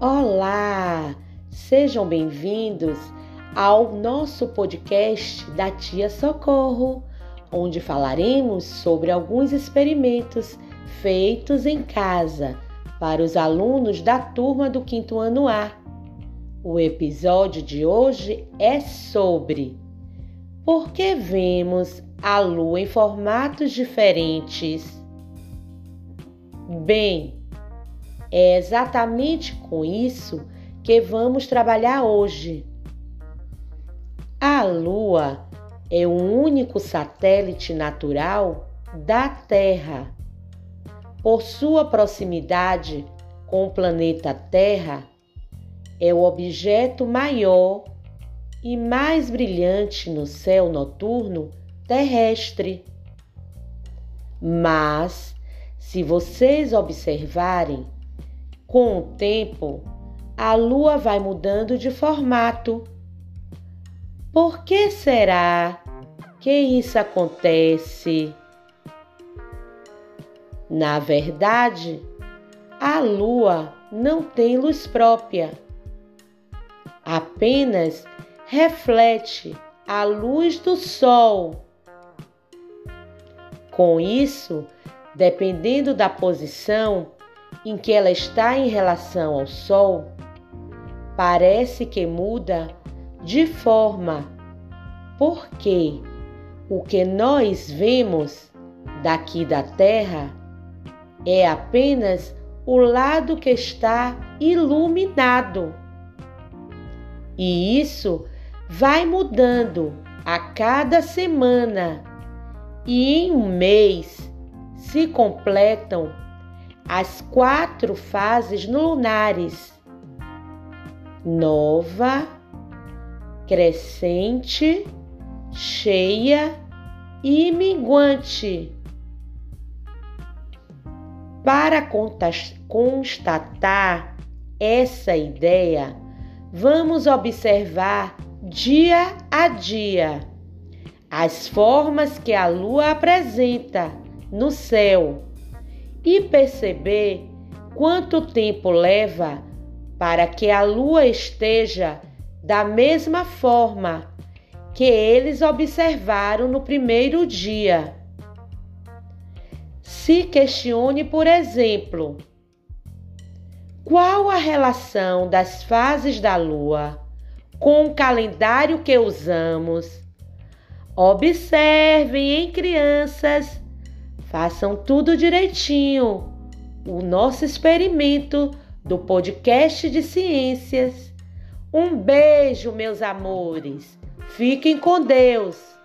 Olá! Sejam bem-vindos ao nosso podcast da Tia Socorro, onde falaremos sobre alguns experimentos feitos em casa para os alunos da turma do quinto ano A. O episódio de hoje é sobre por que vemos a lua em formatos diferentes. Bem, é exatamente com isso que vamos trabalhar hoje. A Lua é o único satélite natural da Terra. Por sua proximidade com o planeta Terra, é o objeto maior e mais brilhante no céu noturno terrestre. Mas, se vocês observarem, com o tempo, a lua vai mudando de formato. Por que será que isso acontece? Na verdade, a lua não tem luz própria, apenas reflete a luz do sol. Com isso, dependendo da posição em que ela está em relação ao Sol, parece que muda de forma, porque o que nós vemos daqui da Terra é apenas o lado que está iluminado. E isso vai mudando a cada semana, e em um mês se completam as quatro fases lunares: nova, crescente, cheia e minguante. Para constatar essa ideia, vamos observar dia a dia as formas que a lua apresenta no céu e perceber quanto tempo leva para que a lua esteja da mesma forma que eles observaram no primeiro dia. Se questione, por exemplo, qual a relação das fases da lua com o calendário que usamos? Observem em crianças Façam tudo direitinho. O nosso experimento do podcast de ciências. Um beijo, meus amores. Fiquem com Deus.